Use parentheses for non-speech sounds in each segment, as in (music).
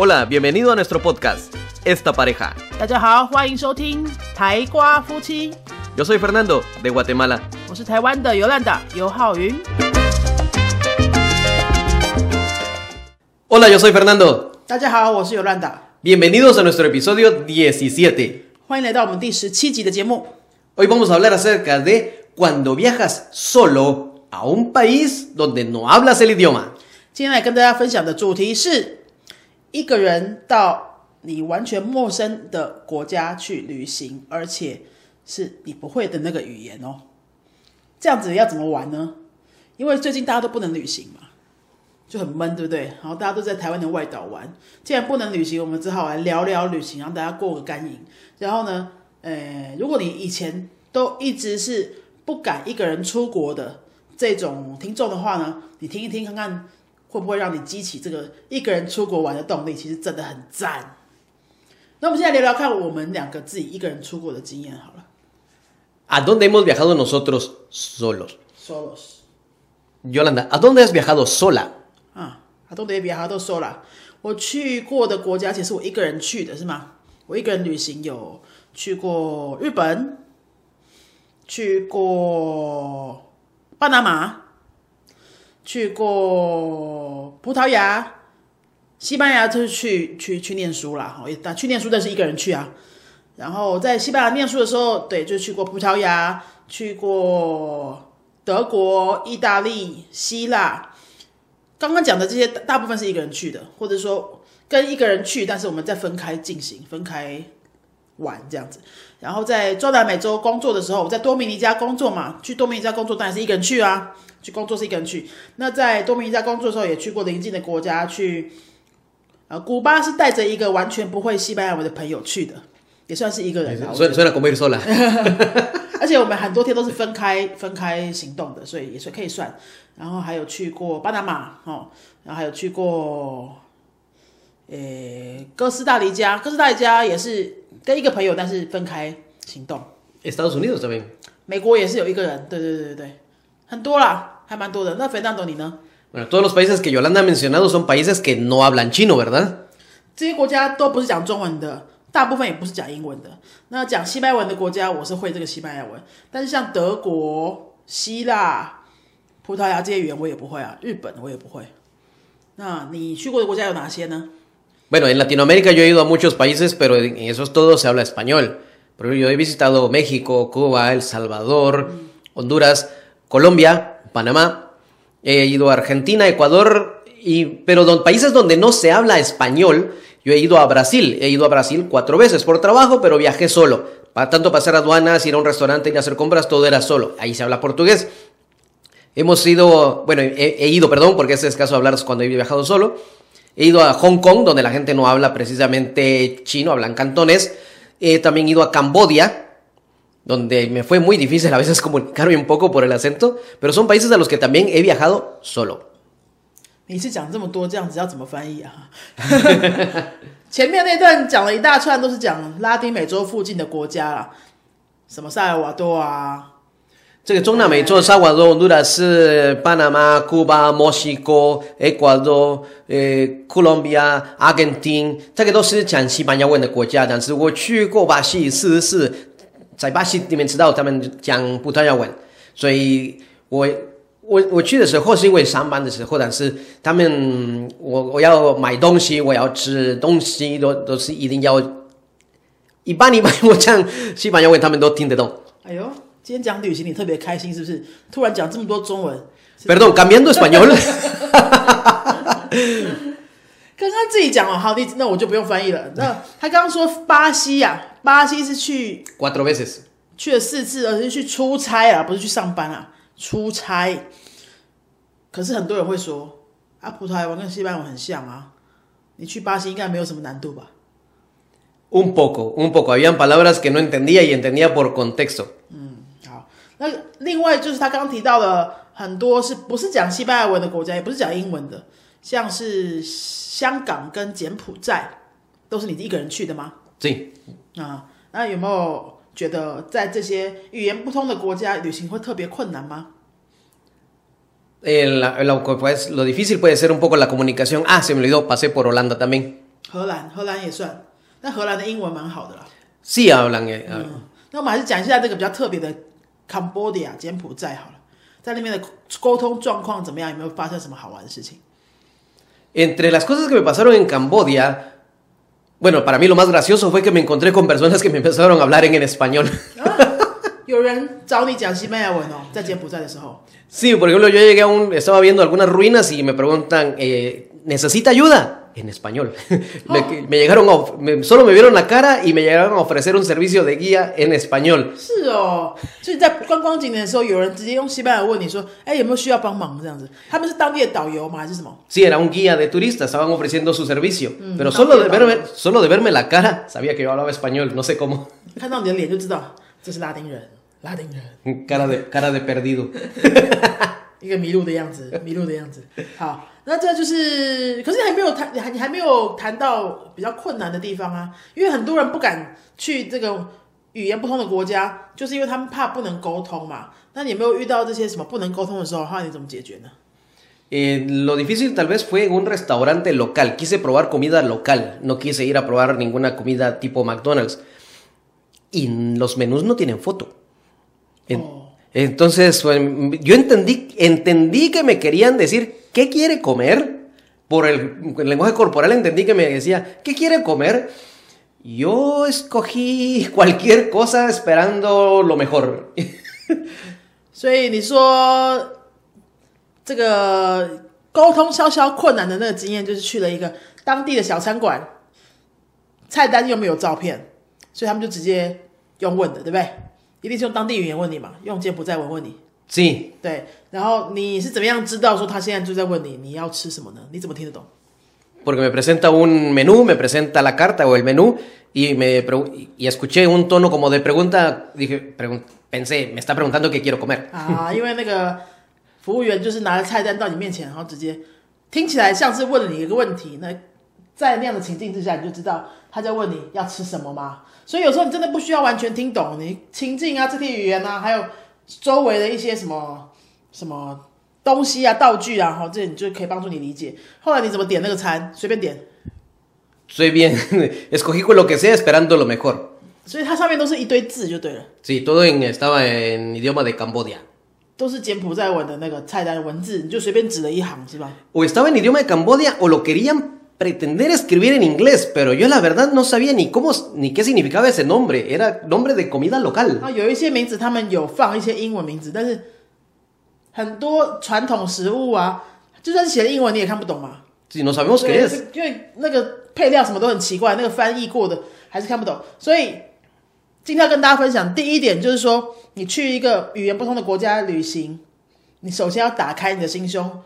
Hola, bienvenido a nuestro podcast, Esta Pareja. 大家好，欢迎收听台瓜夫妻，Yo soy Fernando, de Guatemala. 我是台湾的尤兰达尤浩云。Hola, yo soy Fernando. 大家好，我是尤兰达，Bienvenidos a nuestro episodio 17. 欢迎来到我们第十七集的节目。Hoy vamos a hablar acerca de cuando viajas solo a un país donde no hablas el idioma. 今天来跟大家分享的主题是一个人到你完全陌生的国家去旅行，而且是你不会的那个语言哦。这样子要怎么玩呢？因为最近大家都不能旅行嘛，就很闷，对不对？然后大家都在台湾的外岛玩，既然不能旅行，我们只好来聊聊旅行，让大家过个干瘾。然后呢，呃，如果你以前都一直是不敢一个人出国的这种听众的话呢，你听一听看看。会不会让你激起这个一个人出国玩的动力？其实真的很赞。那我们现在聊聊看我们两个自己一个人出国的经验好了。¿A dónde hemos viajado nosotros solos? Solos Yolanda, ¿a dónde has viajado sola? 啊，他都得比他都说了。我去过的国家，其实我一个人去的是吗？我一个人旅行有去过日本，去过巴拿马，去过葡萄牙，西班牙就是去去去念书啦，哈，但去念书但是一个人去啊。然后在西班牙念书的时候，对，就去过葡萄牙，去过德国、意大利、希腊。刚刚讲的这些大大部分是一个人去的，或者说跟一个人去，但是我们再分开进行、分开玩这样子。然后在中南美洲工作的时候，我在多米尼加工作嘛，去多米尼加工作当然是一个人去啊，去工作是一个人去。那在多米尼加工作的时候，也去过邻近的国家，去呃古巴是带着一个完全不会西班牙文的朋友去的，也算是一个人啊。我觉 Suena, 得 suena como ir sola. 而且我们很多天都是分开分开行动的，所以也是可以算。然后还有去过巴拿马哦，然后还有去过，呃，哥斯达黎加。哥斯达黎加也是跟一个朋友，但是分开行动。Estados Unidos también. 美国也是有一个人，对对对对对，很多啦，还蛮多的。那肥当多你呢？Bueno, todos los países que Yolanda ha mencionado son países que no hablan chino, ¿verdad? 这些国家都不是讲中文的，大部分也不是讲英文的。那讲西班牙文的国家，我是会这个西班牙文，但是像德国、希腊、葡萄牙这些语言我也不会啊，日本我也不会。那你去过的国家有哪些呢？Bueno, en Latinoamérica yo he ido a muchos países, pero en esos todos se habla español. Pero yo he visitado México, Cuba, El Salvador, Honduras, Colombia, Panamá. He ido a Argentina, Ecuador, y, pero don, países donde no se habla español, yo he ido a Brasil. He ido a Brasil cuatro veces por trabajo, pero viajé solo. Para tanto pasar aduanas, ir a un restaurante, ir a hacer compras, todo era solo. Ahí se habla portugués. Hemos ido, bueno, he, he ido, perdón, porque es caso de hablar cuando he viajado solo. He ido a Hong Kong, donde la gente no habla precisamente chino, hablan cantones. He también ido a Cambodia, donde me fue muy difícil a veces (laughs) comunicarme un poco por el acento, pero son países a los que también he viajado solo. 你是讲这么多，这样子要怎么翻译啊？前面那段讲了一大串，都是讲拉丁美洲附近的国家啦，什么塞尔瓦多啊， (laughs) 这个中南美洲，萨瓦多、洪都拉斯、巴拿马、古巴、墨西哥、Ecuador、呃、Colombia、阿根廷，这个都是讲西班牙文的国家。但是我去过巴西四次，在巴西里面知道他们讲葡萄牙文，所以我我我去的时候是因为上班的时候，但是他们我我要买东西，我要吃东西，都都是一定要一般一般，我讲西班牙文他们都听得懂。哎呦，今天讲旅行你特别开心是不是？突然讲这么多中文，Perdón, cambiando español. (laughs) 刚刚自己讲哦，好，你那我就不用翻译了。那他刚刚说巴西呀、巴西是去 Cuatro veces. 去了四次，而是去出差啊，不是去上班啊，出差。可是很多人会说啊，葡萄牙文跟西班牙文很像啊，你去巴西应该没有什么难度吧？Un poco, un poco. Habían palabras que no entendía y entendía por contexto. 好，那另外就是他刚刚提到了很多是不是讲西班牙文的国家，也不是讲英文的，像是香港跟柬埔寨，都是你一个人去的吗？Sí. 啊，那有没有觉得在这些语言不通的国家旅行会特别困难吗？Eh, pues, lo difícil puede ser un poco la comunicación. Ah, se me olvidó, pasé por Holanda también. 荷兰，荷兰也算，但荷兰的英文蛮好的啦。Eh, ah, 那我们还是讲一下这个比较特别的 Cambodia 柬埔寨好了，在那边的沟通状况怎么样？有没有发生什么好玩的事情？ Entre las cosas que me pasaron en Cambodia, bueno, para mí lo más gracioso fue que me encontré con personas que me empezaron a hablar en, en español. 有人找你讲西班牙文哦，在柬埔寨的时候， (laughs) Sí, por ejemplo, yo llegué a un, estaba viendo algunas ruinas y me preguntan, eh, ¿necesita ayuda? en español. (laughs) me, oh. me llegaron a, me, solo me vieron la cara y me llegaron a ofrecer un servicio de guía en español. (laughs) Sí, era un guía de turistas, estaban ofreciendo su servicio, mm, pero solo de verme, solo de verme la cara, sabía que yo hablaba español, no sé cómo. (laughs) Cara de cara de perdido. 一个迷路的样子，迷路的样子。好，那这就是，可是还没有谈，你还你还没有谈到比较困难的地方啊，因为很多人不敢去这个语言不通的国家，就是因为他们怕不能沟通嘛。那你有没有遇到这些什么不能沟通的时候，后来你怎么解决呢？ Eh, lo (laughs) difícil tal vez fue en un restaurante local. Quise probar comida local, no quise ir a probar ninguna comida tipo McDonald's. Y los menús no tienen foto. En- Oh. Entonces, pues, yo entendí, entendí que me querían decir qué quiere comer. Por el, el lenguaje corporal entendí que me decía, ¿qué quiere comer? Yo escogí (laughs) cualquier cosa esperando lo mejor. (laughs) 所以你说这个沟通稍稍困难的那个经验，就是去了一个当地的小餐馆，菜单又没有照片，所以他们就直接用问的，对不对？ 一定是用当地语言问你嘛，用柬埔寨文问你。Sí, 对，然后你是怎么样知道说他现在就在问你你要吃什么呢？你怎么听得懂？porque me presenta un menú, me presenta la carta o el menú y me y escuché un tono como de pregunta, dije, pregun- pensé, me está preguntando qué quiero comer. 啊，因为那个服务员就是拿着菜单到你面前，然后直接听起来像是问你一个问题。那在那样的情境之下，你就知道他在问你要吃什么吗？所以有时候你真的不需要完全听懂你情境啊、肢体语言啊，还有周围的一些什么什么东西啊、道具啊，然后这你就可以帮助你理解。后来你怎么点那个餐？随便点。随便，(laughs) Escogí lo que sea, esperando lo mejor。所以它上面都是一堆字就对了。Sí, todo estaba en idioma de Camboya。都是柬埔寨文的那个菜单文字，你就随便指了一行是吧？O estaba en idioma de Camboya o lo querían pretender escribir en inglés, pero yo la verdad no sabía ni cómo, ni qué significaba ese nombre. Era nombre de comida local. 啊，有一些名字他们有放一些英文名字，但是很多传统食物啊，就算是写的英文你也看不懂嘛。Si no sabemos qué 对 es. 因为那个配料什么都很奇怪，那个翻译过的还是看不懂。所以今天要跟大家分享第一点就是说，你去一个语言不通的国家旅行，你首先要打开你的心胸，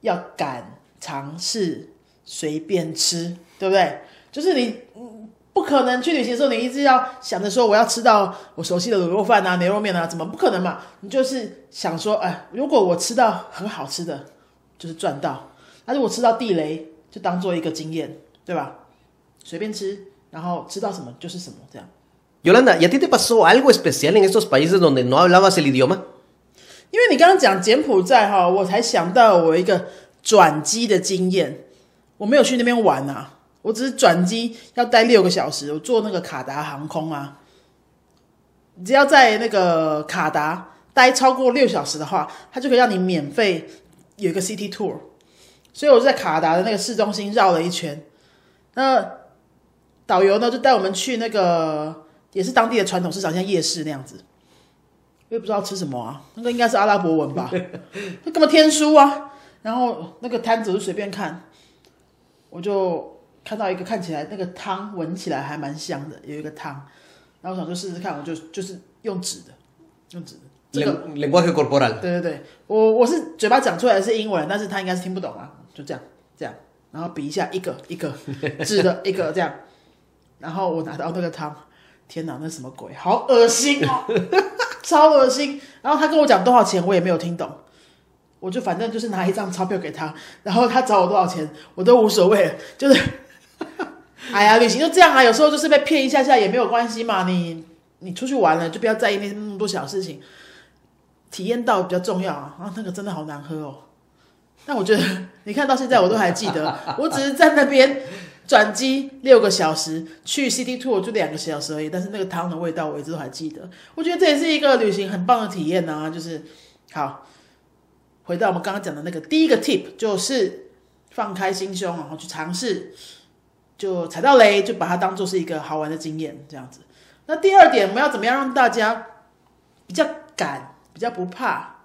要敢尝试，随便吃，对不对？就是你。嗯不可能去旅行的时候，你一直要想着说我要吃到我熟悉的卤肉饭啊、牛肉面啊，怎么不可能嘛？你就是想说，哎，如果我吃到很好吃的，就是赚到；那如果吃到地雷，就当做一个经验，对吧？随便吃，然后吃到什么就是什么，这样。Yolanda, ¿y a ti te pasó algo especial en estos países donde no hablabas el idioma? 因为你刚刚讲柬埔寨哈，我才想到我一个转机的经验。我没有去那边玩啊，我只是转机要待六个小时，我坐那个卡达航空啊。只要在那个卡达待超过六小时的话，它就可以让你免费有一个 City Tour。所以我就在卡达的那个市中心绕了一圈。那导游呢就带我们去那个也是当地的传统市场，像夜市那样子。我也不知道吃什么啊，那个应该是阿拉伯文吧，那根本天书啊。然后那个摊子就随便看，我就看到一个看起来那个汤闻起来还蛮香的，有一个汤，然后我想就试试看，我就就是用纸的，用纸的。这个 lenguaje corporal. 对对对，我我是嘴巴讲出来的是英文，但是他应该是听不懂啊，就这样这样，然后比一下一个一个纸的一个这样，然后我拿到那个汤，天哪，那什么鬼，好恶心哦，(laughs) 超恶心。然后他跟我讲多少钱，我也没有听懂，我就反正就是拿一张钞票给他，然后他找我多少钱，我都无所谓，就是，哎呀，旅行就这样啊，有时候就是被骗一下下也没有关系嘛，你你出去玩了就不要在意那那么多小事情。体验到比较重要啊！啊，那个真的好难喝哦。但我觉得，你看到现在我都还记得，我只是在那边转机六个小时，去 City Tour 就两个小时而已，但是那个汤的味道我一直都还记得。我觉得这也是一个旅行很棒的体验呢、就是好，回到我们刚刚讲的那个第一个 tip，就是放开心胸，然后去尝试，就踩到雷就把它当做是一个好玩的经验，这样子。那第二点，我们要怎么样让大家比较敢、比较不怕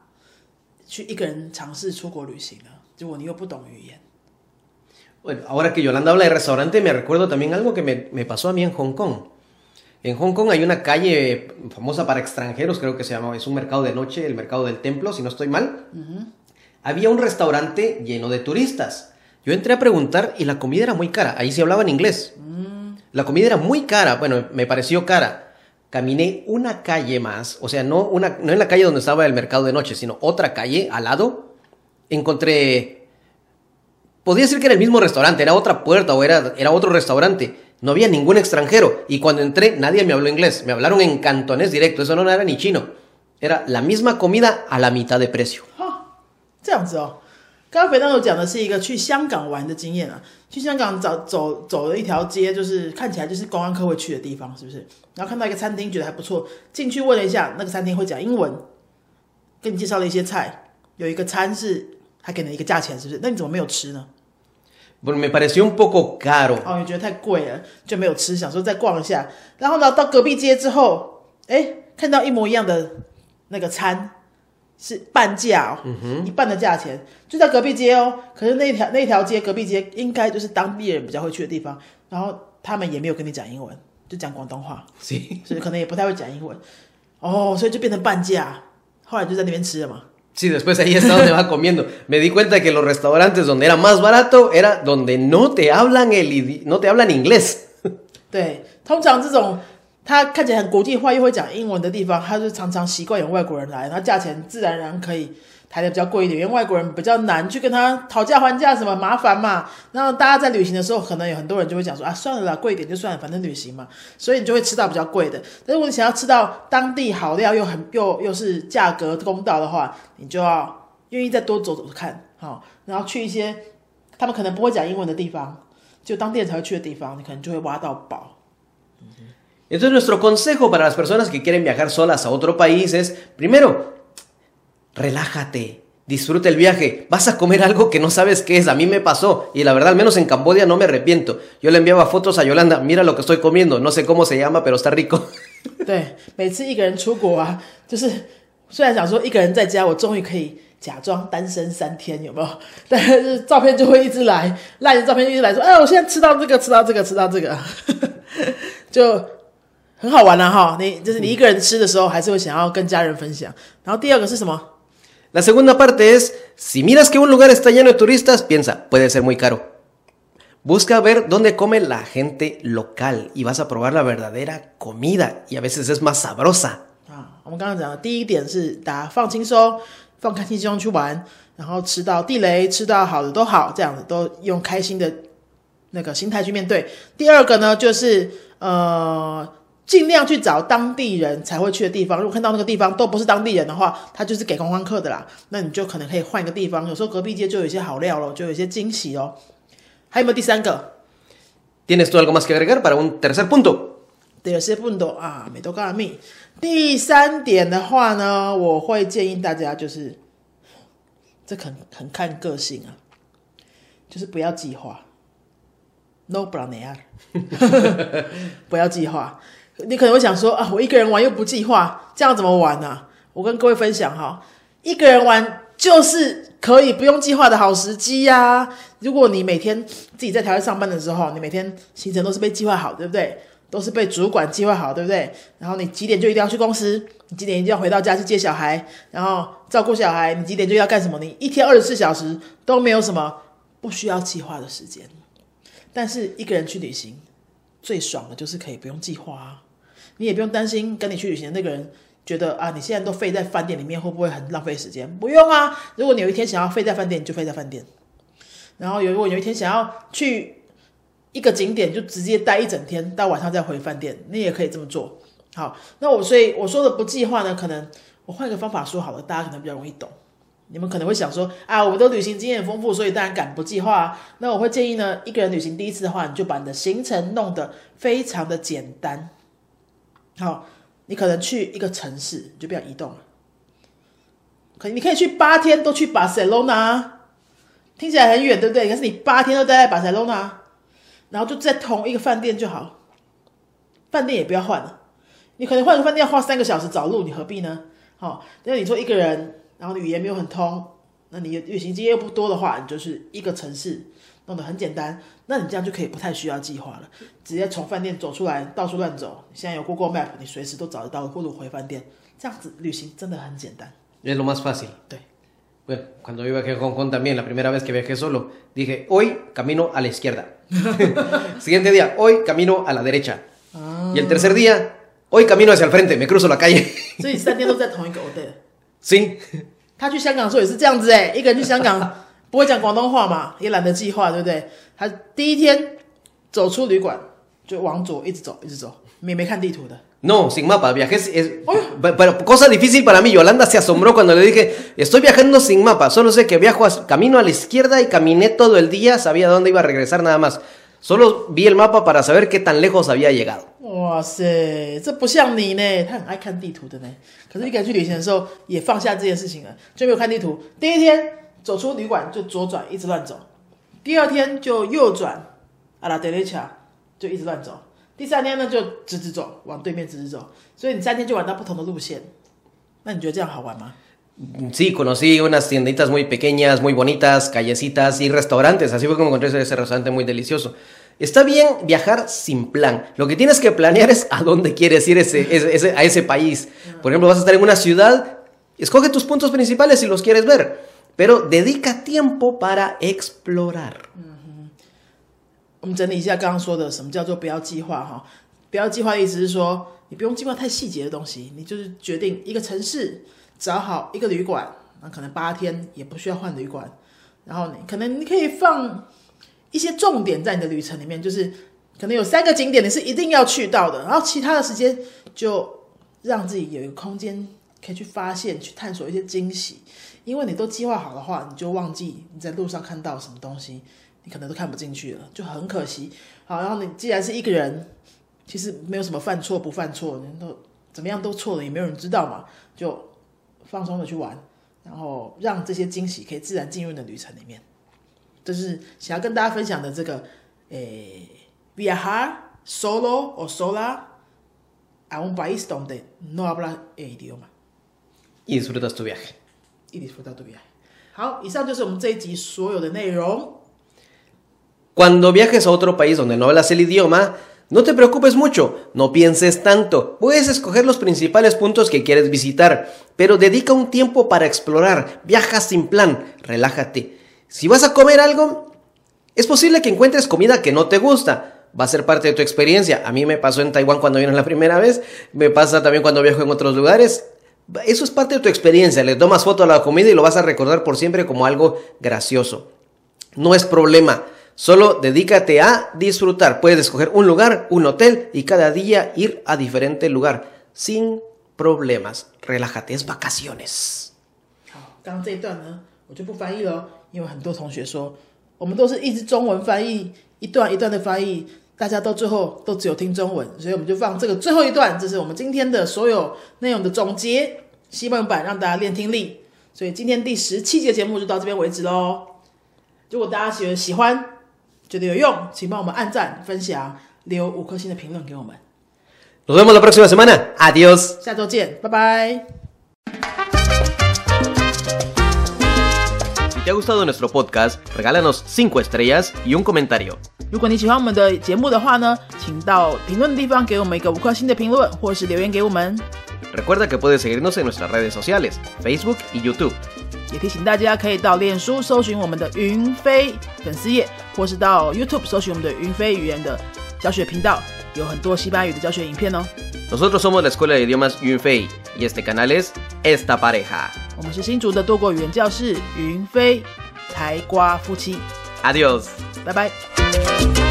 去一个人尝试出国旅行呢？如果你又不懂语言。Bueno, ahora que Yolanda habla de restaurante, me recuerdo también algo que me, me pasó a mí en Hong Kong. En Hong Kong hay una calle famosa para extranjeros, creo que se llama, es un mercado de noche, el mercado del templo, si no estoy mal. Había un restaurante lleno de turistas. Yo entré a preguntar y la comida era muy cara. Ahí se hablaba en inglés. La comida era muy cara, bueno, me pareció cara. Caminé una calle más, o sea, no, una, no en la calle donde estaba el mercado de noche, sino otra calle al lado. Encontré podía decir que era el mismo restaurante, era otra puerta o era, era otro restaurante. No había ningún extranjero. Y cuando entré, nadie me habló inglés. Me hablaron en cantonés directo. Eso no era ni chino. Era la misma comida a la mitad de precio. 这样子哦。刚刚肥当有讲的是一个去香港玩的经验啊，去香港走走走了一条街，就是看起来就是观光客会去的地方，是不是？然后看到一个餐厅，觉得还不错，进去问了一下，那个餐厅会讲英文，跟你介绍了一些菜，有一个餐是还给了一个价钱，是不是？那你怎么没有吃呢？Bueno, me pareció un poco caro. 哦，你觉得太贵了，就没有吃，想说再逛一下。然后呢，到隔壁街之后，哎，看到一模一样的那个餐是半价哦，一半的价钱，就在隔壁街哦。可是那条那条街隔壁街应该就是当地人比较会去的地方，然后他们也没有跟你讲英文，就讲广东话，所以可能也不太会讲英文。哦，所以就变成半价。后来就在那边吃了嘛。Sí, después ahí está donde va comiendo. Me di cuenta que los restaurantes donde era más barato era donde no te hablan el idi- no te hablan inglés. (laughs) 对，通常这种他看起来很国际化又会讲英文的地方，他就常常习惯有外国人来，然后价钱自然而然可以 抬的比较贵一点，因为外国人比较难去跟他讨价还价，什么麻烦嘛。然后大家在旅行的时候，可能有很多人就会讲说啊，算了啦，贵一点就算了，反正旅行嘛，所以你就会吃到比较贵的。但是如果你想要吃到当地好料又很又又是价格公道的话，你就要愿意再多走走看，好、然后去一些他们可能不会讲英文的地方，就当地人才会去的地方，你可能就会挖到宝。Entonces nuestro consejo para las personas que quieren viajar solas a otro país es, primero, relájate, disfruta el viaje, vas a comer algo que no sabes qué es, a mí me pasó y la verdad al menos en Camboya no me arrepiento. Yo le enviaba fotos a Yolanda, mira lo que estoy comiendo, no sé cómo se llama, pero está rico. (laughs) 对，每次一个人出国啊，就是虽然想说一个人在家，我终于可以假装单身三天，有没有？但是照片就会一直来，赖的照片就一直来说，哎，我现在吃到这个，吃到这个，吃到这个，就很好玩了、哈。你就是你一个人吃的时候，还是会想要跟家人分享。然后第二个是什么？ (laughs) (laughs) La segunda parte es, si miras que un lugar está lleno de turistas, piensa, puede ser muy caro. Busca ver dónde come la gente local y vas a probar la verdadera comida y a veces es más sabrosa. 啊，我们刚刚讲的第一点是大家放轻松，放开心胸去玩，然后吃到地雷，吃到好的都好，这样子都用开心的那个心态去面对。第二个呢，就是呃， 尽量去找当地人才会去的地方。如果看到那个地方都不是当地人的话，他就是给观光客的啦，那你就可能可以换一个地方。有时候隔壁街就有一些好料咯，就有一些惊喜哦。还有没有第三个？¿Tienes tú algo más que agregar para un tercer punto? 第二些不懂啊，美都告诉你。第三点的话呢，我会建议大家就是，这很很看个性啊，就是不要计划，no planear，(laughs) 不要计划。你可能会想说啊，我一个人玩又不计划，这样怎么玩呢、我跟各位分享哈，一个人玩就是可以不用计划的好时机呀、如果你每天自己在台湾上班的时候，你每天行程都是被计划好，对不对？都是被主管计划好，对不对？然后你几点就一定要去公司，你几点一定要回到家去接小孩，然后照顾小孩，你几点就要干什么？你一天二十四小时都没有什么不需要计划的时间。但是一个人去旅行，最爽的就是可以不用计划啊，你也不用担心跟你去旅行的那个人觉得啊，你现在都废在饭店里面会不会很浪费时间？不用啊，如果你有一天想要废在饭店，你就废在饭店。然后如果有一天想要去一个景点，就直接待一整天，到晚上再回饭店，你也可以这么做。好，那我所以我说的不计划呢，可能我换一个方法说好了，大家可能比较容易懂。你们可能会想说啊，我们都旅行经验丰富，所以当然敢不计划、啊。那我会建议呢，一个人旅行第一次的话，你就把你的行程弄得非常的简单。好，你可能去一个城市，你就不要移动了。可你可以去八天都去巴塞罗那，听起来很远，对不对？可是你八天都待在巴塞罗那，然后就在同一个饭店就好，饭店也不要换了。你可能换个饭店要花三个小时找路，你何必呢？好，那你说一个人，然后语言没有很通，那你旅行经验又不多的话，你就是一个城市弄得很简单，那你这样就可以不太需要计划了，直接从饭店走出来，到处乱走。现在有 Google Map，你随时都找得到路回饭店，这样子旅行真的很简单。Es lo más fácil. 对，Bueno, cuando yo viajé a Hong Kong también, la primera vez que viajé solo, dije, hoy camino a la izquierda. Siguiente día, hoy camino a la derecha. Y el tercer día, hoy camino hacia el frente, me cruzo la calle. 所以三天都在同一个 sí, 他去香港的时候也是这样子哎、一个人去香港不会讲广东话嘛，也懒得计划，对不对？他第一天走出旅馆就往左一直走，一直走，也没看地图的。 no, sin mapa, viajé, es- es- pero cosa difícil para mí, Yolanda se asombró cuando le dije, estoy viajando sin mapa, solo sé que viajo a- camino a la izquierda y caminé todo el día, sabía dónde iba a regresar nada más. Solo vi el mapa para saber qué tan lejos había llegado. 哇塞，这不像你呢，他很爱看地图的呢。可是一个人去旅行的时候，也放下这件事情了，就没有看地图。第一天走出旅馆就左转，一直乱走；第二天就右转，阿拉德雷卡就一直乱走；第三天呢就直直走，往对面直直走。所以你三天就玩到不同的路线。那你觉得这样好玩吗？Sí, conocí unas tienditas muy pequeñas, muy bonitas, callecitas y restaurantes. Así fue como encontré ese, ese restaurante muy delicioso. Está bien viajar sin plan. Lo que tienes que planear es a dónde quieres ir ese, ese- ese- a ese país. Por ejemplo, vas a estar en una ciudad, escoge tus puntos principales si los quieres ver, pero dedica tiempo para explorar. 我们整理一下刚刚说的，什么叫做不要计划哈？不要计划的意思是说，你不用计划太细节的东西，你就是决定一个城市，找好一个旅馆，那可能八天也不需要换旅馆，然后你可能你可以放 一些重点在你的旅程里面，就是可能有三个景点你是一定要去到的，然后其他的时间就让自己有一个空间可以去发现、去探索一些惊喜。因为你都计划好的话，你就忘记你在路上看到什么东西，你可能都看不进去了，就很可惜。好，然后你既然是一个人，其实没有什么犯错不犯错，你都怎么样都错了，也没有人知道嘛，就放松的去玩，然后让这些惊喜可以自然进入你的旅程里面。这是想要跟大家分享的这个，诶，viajar solo o sola a un país donde no habla el idioma Y disfrutas tu viaje. y disfrutar tu viaje。好，以上就是我们这一集所有的内容。 Cuando viajes a otro país donde no hablas el idioma, no te preocupes mucho, no pienses tanto. Puedes escoger los principales puntos que quieres visitar, pero dedica un tiempo para explorar. Viaja sin plan, relájate. Si vas a comer algo, es posible que encuentres comida que no te gusta. Va a ser parte de tu experiencia. A mí me pasó en Taiwán cuando vine la primera vez, me pasa también cuando viajo en otros lugares. Eso es parte de tu experiencia. Le tomas foto a la comida y lo vas a recordar por siempre como algo gracioso. No es problema. Solo dedícate a disfrutar. Puedes escoger un lugar, un hotel y cada día ir a diferente lugar sin problemas. Relájate, es vacaciones. 因为很多同学说，我们都是一直中文翻译，一段一段的翻译，大家到最后都只有听中文，所以我们就放这个最后一段，这是我们今天的所有内容的总结，希望版让大家练听力。所以今天第十七节节目就到这边为止喽。如果大家觉得喜欢，觉得有用，请帮我们按赞、分享、留五颗星的评论给我们。Nos vemos la próxima semana. Adiós. 下周见，拜拜。te ha gustado nuestro podcast, regálanos 5 estrellas y un comentario. 如果你喜欢我们的节目的话呢，请到评论的地方给我们一个五颗星的评论，或是留言给我们。 Recuerda que puedes seguirnos en nuestras redes sociales, Facebook y YouTube. 也提醒大家可以到脸书搜寻我们的云飞粉丝页，或是到 YouTube 搜寻我们的云飞语言的教学频道， 有很多西班牙语的教学影片哦。 Nosotros somos la Escuela de Idiomas Yunfei y este canal es Esta Pareja. 我们是新竹的多国语言教室云飞才瓜夫妻， Adiós. 拜拜。